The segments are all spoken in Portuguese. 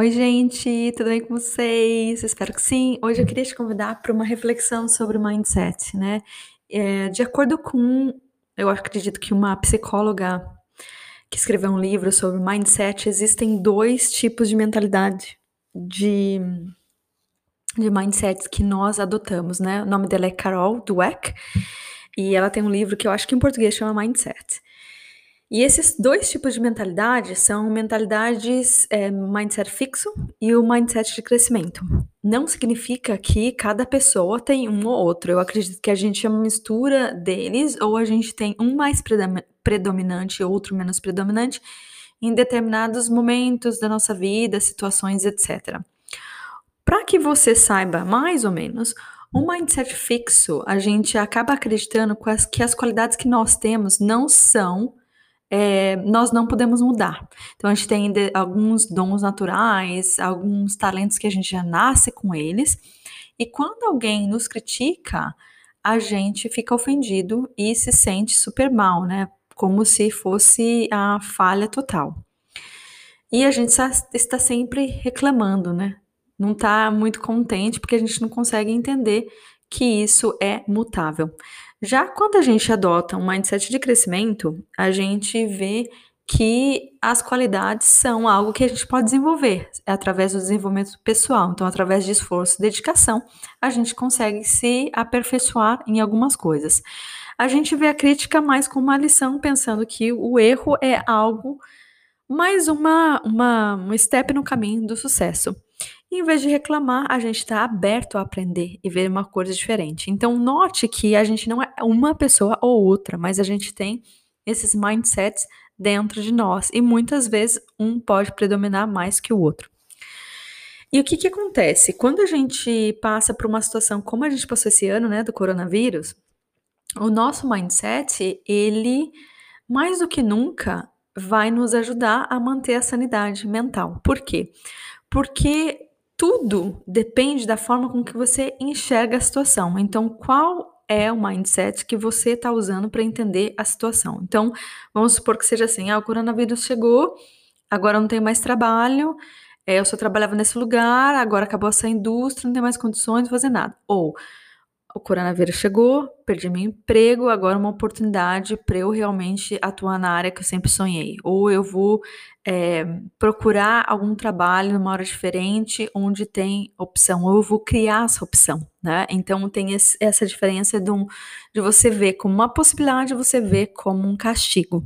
Oi, gente, tudo bem com vocês? Espero que sim. Hoje eu queria te convidar para uma reflexão sobre mindset, né? É, de acordo com, eu acredito que uma psicóloga que escreveu um livro sobre mindset, existem dois tipos de mentalidade, de, de mindsets que nós adotamos, né? O nome dela é Carol Dweck e ela tem um livro que eu acho que em português chama Mindset. E esses dois tipos de mentalidade são mentalidades é, mindset fixo e o mindset de crescimento. Não significa que cada pessoa tem um ou outro. Eu acredito que a gente é uma mistura deles, ou a gente tem um mais predominante outro menos predominante em determinados momentos da nossa vida, situações, etc. Para que você saiba mais ou menos, um mindset fixo, a gente acaba acreditando que as qualidades que nós temos não são é, nós não podemos mudar. Então a gente tem alguns dons naturais, alguns talentos que a gente já nasce com eles, e quando alguém nos critica, a gente fica ofendido e se sente super mal, né? Como se fosse a falha total. E a gente está sempre reclamando, né? Não está muito contente porque a gente não consegue entender que isso é mutável. Já quando a gente adota um mindset de crescimento, a gente vê que as qualidades são algo que a gente pode desenvolver através do desenvolvimento pessoal. Então, através de esforço e dedicação, a gente consegue se aperfeiçoar em algumas coisas. A gente vê a crítica mais como uma lição, pensando que o erro é algo mais uma, uma um step no caminho do sucesso. Em vez de reclamar, a gente está aberto a aprender e ver uma coisa diferente. Então, note que a gente não é uma pessoa ou outra, mas a gente tem esses mindsets dentro de nós. E muitas vezes um pode predominar mais que o outro. E o que, que acontece? Quando a gente passa por uma situação como a gente passou esse ano, né, do coronavírus, o nosso mindset, ele, mais do que nunca, vai nos ajudar a manter a sanidade mental. Por quê? Porque tudo depende da forma com que você enxerga a situação. Então, qual é o mindset que você está usando para entender a situação? Então, vamos supor que seja assim: ah, o coronavírus chegou, agora não tem mais trabalho, é, eu só trabalhava nesse lugar, agora acabou essa indústria, não tem mais condições de fazer nada. Ou o coronavírus chegou, perdi meu emprego, agora é uma oportunidade para eu realmente atuar na área que eu sempre sonhei. Ou eu vou é, procurar algum trabalho numa hora diferente, onde tem opção, ou eu vou criar essa opção, né? Então tem esse, essa diferença de, um, de você ver como uma possibilidade, você ver como um castigo.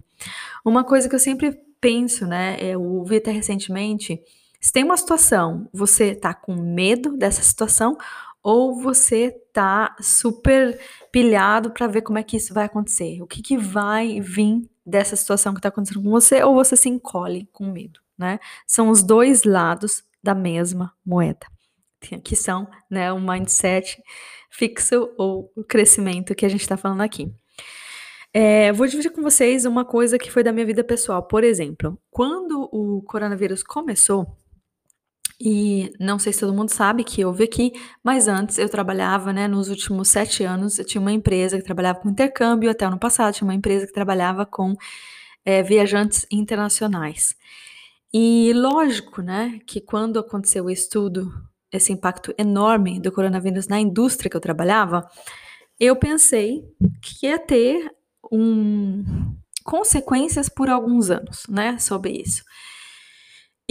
Uma coisa que eu sempre penso, né? Eu ouvi até recentemente. Se tem uma situação, você tá com medo dessa situação, ou você tá super pilhado para ver como é que isso vai acontecer, o que, que vai vir dessa situação que está acontecendo com você, ou você se encolhe com medo, né? São os dois lados da mesma moeda, que são né, o mindset fixo ou o crescimento que a gente está falando aqui. É, vou dividir com vocês uma coisa que foi da minha vida pessoal. Por exemplo, quando o coronavírus começou, e não sei se todo mundo sabe que houve aqui, mas antes eu trabalhava, né, nos últimos sete anos, eu tinha uma empresa que trabalhava com intercâmbio, até ano passado tinha uma empresa que trabalhava com é, viajantes internacionais. E lógico, né, que quando aconteceu o estudo, esse impacto enorme do coronavírus na indústria que eu trabalhava, eu pensei que ia ter um, consequências por alguns anos, né, sobre isso.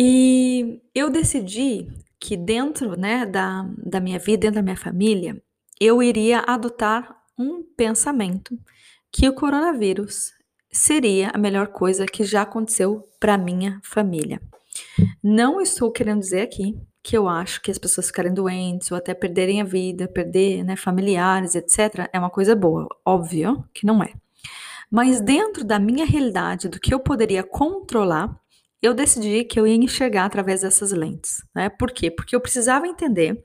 E eu decidi que dentro, né, da, da minha vida, dentro da minha família, eu iria adotar um pensamento que o coronavírus seria a melhor coisa que já aconteceu para minha família. Não estou querendo dizer aqui que eu acho que as pessoas ficarem doentes ou até perderem a vida, perder né, familiares, etc., é uma coisa boa. Óbvio que não é. Mas dentro da minha realidade, do que eu poderia controlar, eu decidi que eu ia enxergar através dessas lentes. Né? Por quê? Porque eu precisava entender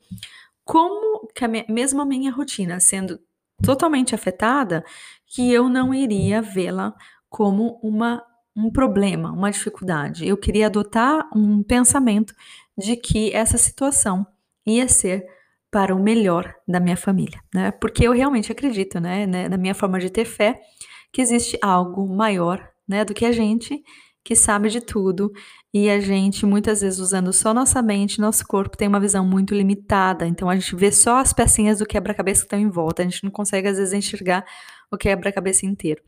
como que a minha, mesmo a minha rotina sendo totalmente afetada, que eu não iria vê-la como uma, um problema, uma dificuldade. Eu queria adotar um pensamento de que essa situação ia ser para o melhor da minha família, né? Porque eu realmente acredito, né, né na minha forma de ter fé, que existe algo maior, né, do que a gente que sabe de tudo e a gente muitas vezes usando só nossa mente, nosso corpo tem uma visão muito limitada, então a gente vê só as pecinhas do quebra-cabeça que estão em volta, a gente não consegue às vezes enxergar o quebra-cabeça inteiro.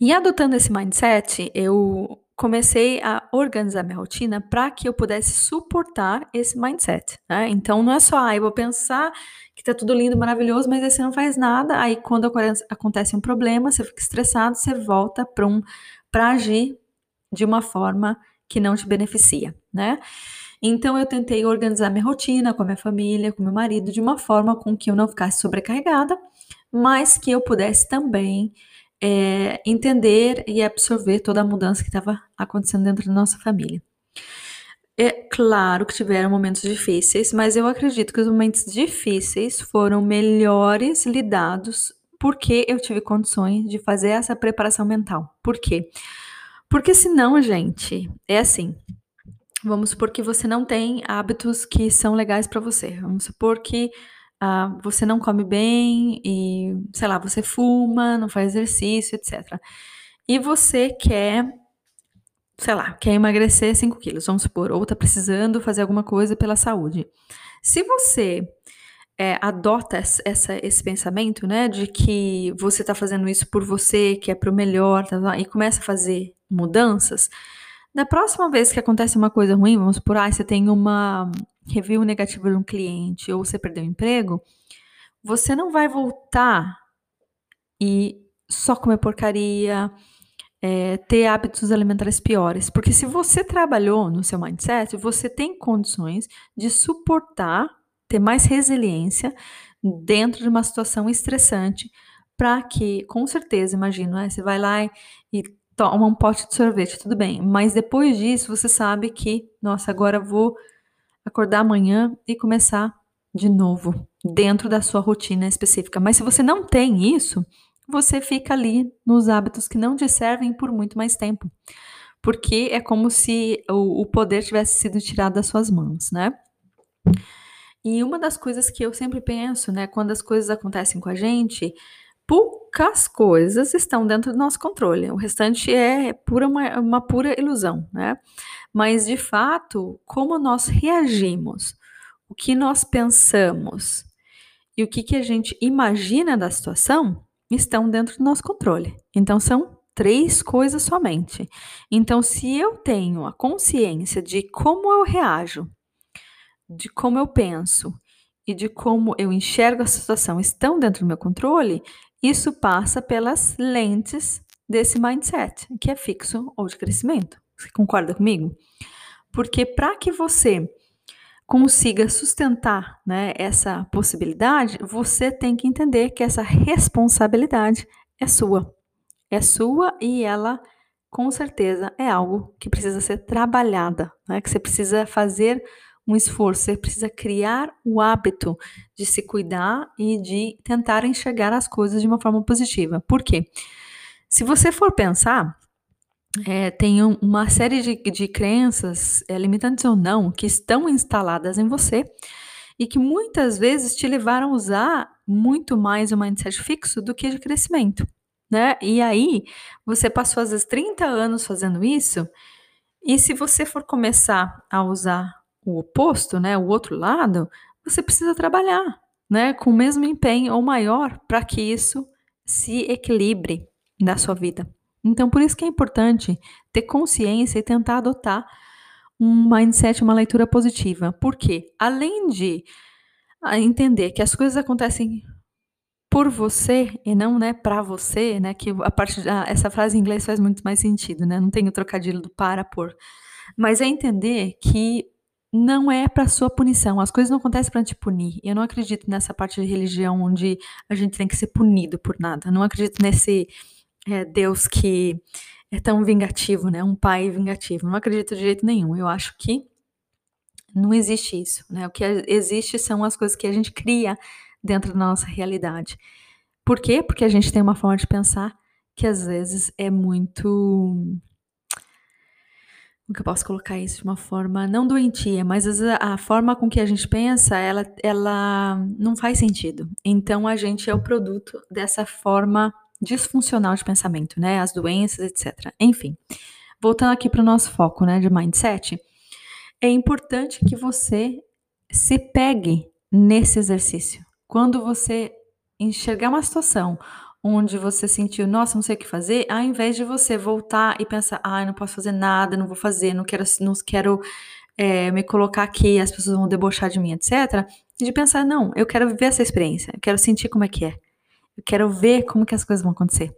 E adotando esse mindset, eu comecei a organizar minha rotina para que eu pudesse suportar esse mindset. Né? Então não é só, ah, eu vou pensar que tá tudo lindo, maravilhoso, mas aí você não faz nada, aí quando acontece um problema, você fica estressado, você volta para um para agir de uma forma que não te beneficia, né? Então eu tentei organizar minha rotina com a minha família, com meu marido, de uma forma com que eu não ficasse sobrecarregada, mas que eu pudesse também é, entender e absorver toda a mudança que estava acontecendo dentro da nossa família. É claro que tiveram momentos difíceis, mas eu acredito que os momentos difíceis foram melhores lidados porque eu tive condições de fazer essa preparação mental. Por quê? Porque senão, gente, é assim. Vamos supor que você não tem hábitos que são legais para você. Vamos supor que ah, você não come bem e, sei lá, você fuma, não faz exercício, etc. E você quer, sei lá, quer emagrecer 5 quilos, vamos supor, ou tá precisando fazer alguma coisa pela saúde. Se você é, adota essa, esse pensamento, né, de que você está fazendo isso por você, que é para o melhor, tá, tá, e começa a fazer mudanças, na próxima vez que acontece uma coisa ruim, vamos supor, ah, você tem uma review negativa de um cliente ou você perdeu o emprego, você não vai voltar e só comer porcaria, é, ter hábitos alimentares piores. Porque se você trabalhou no seu mindset, você tem condições de suportar ter mais resiliência dentro de uma situação estressante para que, com certeza, imagino, né, você vai lá e, e toma um pote de sorvete, tudo bem, mas depois disso você sabe que, nossa, agora vou acordar amanhã e começar de novo, dentro da sua rotina específica. Mas se você não tem isso, você fica ali nos hábitos que não te servem por muito mais tempo. Porque é como se o, o poder tivesse sido tirado das suas mãos, né? E uma das coisas que eu sempre penso, né, quando as coisas acontecem com a gente, poucas coisas estão dentro do nosso controle. O restante é pura uma, uma pura ilusão, né? Mas de fato, como nós reagimos, o que nós pensamos e o que, que a gente imagina da situação estão dentro do nosso controle. Então são três coisas somente. Então, se eu tenho a consciência de como eu reajo de como eu penso e de como eu enxergo a situação estão dentro do meu controle, isso passa pelas lentes desse mindset, que é fixo ou de crescimento. Você concorda comigo? Porque para que você consiga sustentar né, essa possibilidade, você tem que entender que essa responsabilidade é sua. É sua e ela, com certeza, é algo que precisa ser trabalhada, né, que você precisa fazer um esforço, você precisa criar o hábito de se cuidar e de tentar enxergar as coisas de uma forma positiva. Por quê? Se você for pensar, é, tem uma série de, de crenças, é, limitantes ou não, que estão instaladas em você e que muitas vezes te levaram a usar muito mais o mindset fixo do que de crescimento, né? E aí, você passou às vezes 30 anos fazendo isso, e se você for começar a usar o oposto, né, o outro lado, você precisa trabalhar, né, com o mesmo empenho ou maior para que isso se equilibre na sua vida. Então, por isso que é importante ter consciência e tentar adotar um mindset, uma leitura positiva. Porque, além de ah, entender que as coisas acontecem por você e não, né, para você, né, que a parte da, essa frase em inglês faz muito mais sentido, né? Não tem o trocadilho do para por. Mas é entender que não é para sua punição. As coisas não acontecem para te punir. Eu não acredito nessa parte de religião onde a gente tem que ser punido por nada. Não acredito nesse é, Deus que é tão vingativo, né? Um pai vingativo. Não acredito de jeito nenhum. Eu acho que não existe isso, né? O que existe são as coisas que a gente cria dentro da nossa realidade. Por quê? Porque a gente tem uma forma de pensar que às vezes é muito como que eu posso colocar isso de uma forma não doentia, mas vezes a forma com que a gente pensa, ela, ela não faz sentido. Então a gente é o produto dessa forma disfuncional de pensamento, né? As doenças, etc. Enfim, voltando aqui para o nosso foco, né, de mindset, é importante que você se pegue nesse exercício. Quando você enxergar uma situação onde você sentiu, nossa, não sei o que fazer, ao invés de você voltar e pensar, ah, não posso fazer nada, não vou fazer, não quero, não quero é, me colocar aqui, as pessoas vão debochar de mim, etc. De pensar, não, eu quero viver essa experiência, eu quero sentir como é que é, eu quero ver como que as coisas vão acontecer.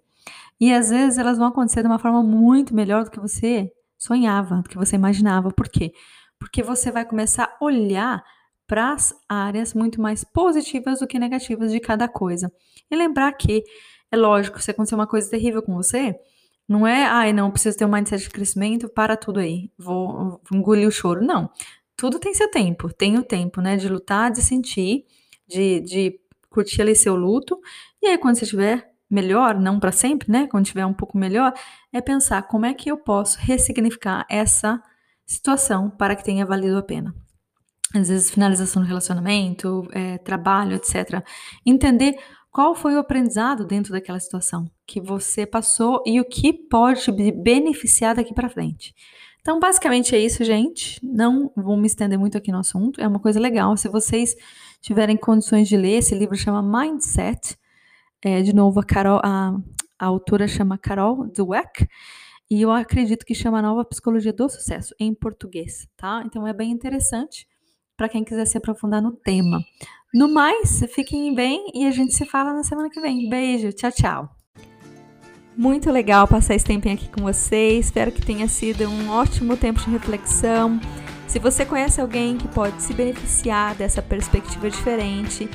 E às vezes elas vão acontecer de uma forma muito melhor do que você sonhava, do que você imaginava. Por quê? Porque você vai começar a olhar para as áreas muito mais positivas do que negativas de cada coisa. E lembrar que é lógico, se acontecer uma coisa terrível com você, não é, ai, não, preciso ter um mindset de crescimento, para tudo aí, vou, vou engolir o choro. Não. Tudo tem seu tempo. Tem o tempo, né, de lutar, de sentir, de, de curtir ali seu luto. E aí, quando você estiver melhor, não para sempre, né, quando estiver um pouco melhor, é pensar como é que eu posso ressignificar essa situação para que tenha valido a pena às vezes finalização do relacionamento, é, trabalho, etc. Entender qual foi o aprendizado dentro daquela situação que você passou e o que pode te beneficiar daqui para frente. Então, basicamente é isso, gente. Não vou me estender muito aqui no assunto. É uma coisa legal. Se vocês tiverem condições de ler, esse livro chama Mindset. É, de novo, a, Carol, a, a autora chama Carol Dweck. E eu acredito que chama Nova Psicologia do Sucesso em português, tá? Então é bem interessante para quem quiser se aprofundar no tema. No mais, fiquem bem e a gente se fala na semana que vem. Beijo, tchau, tchau. Muito legal passar esse tempinho aqui com vocês. Espero que tenha sido um ótimo tempo de reflexão. Se você conhece alguém que pode se beneficiar dessa perspectiva diferente,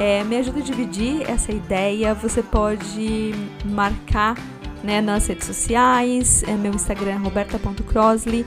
é, me ajuda a dividir essa ideia. Você pode marcar né, nas redes sociais, é, meu Instagram é roberta.crosley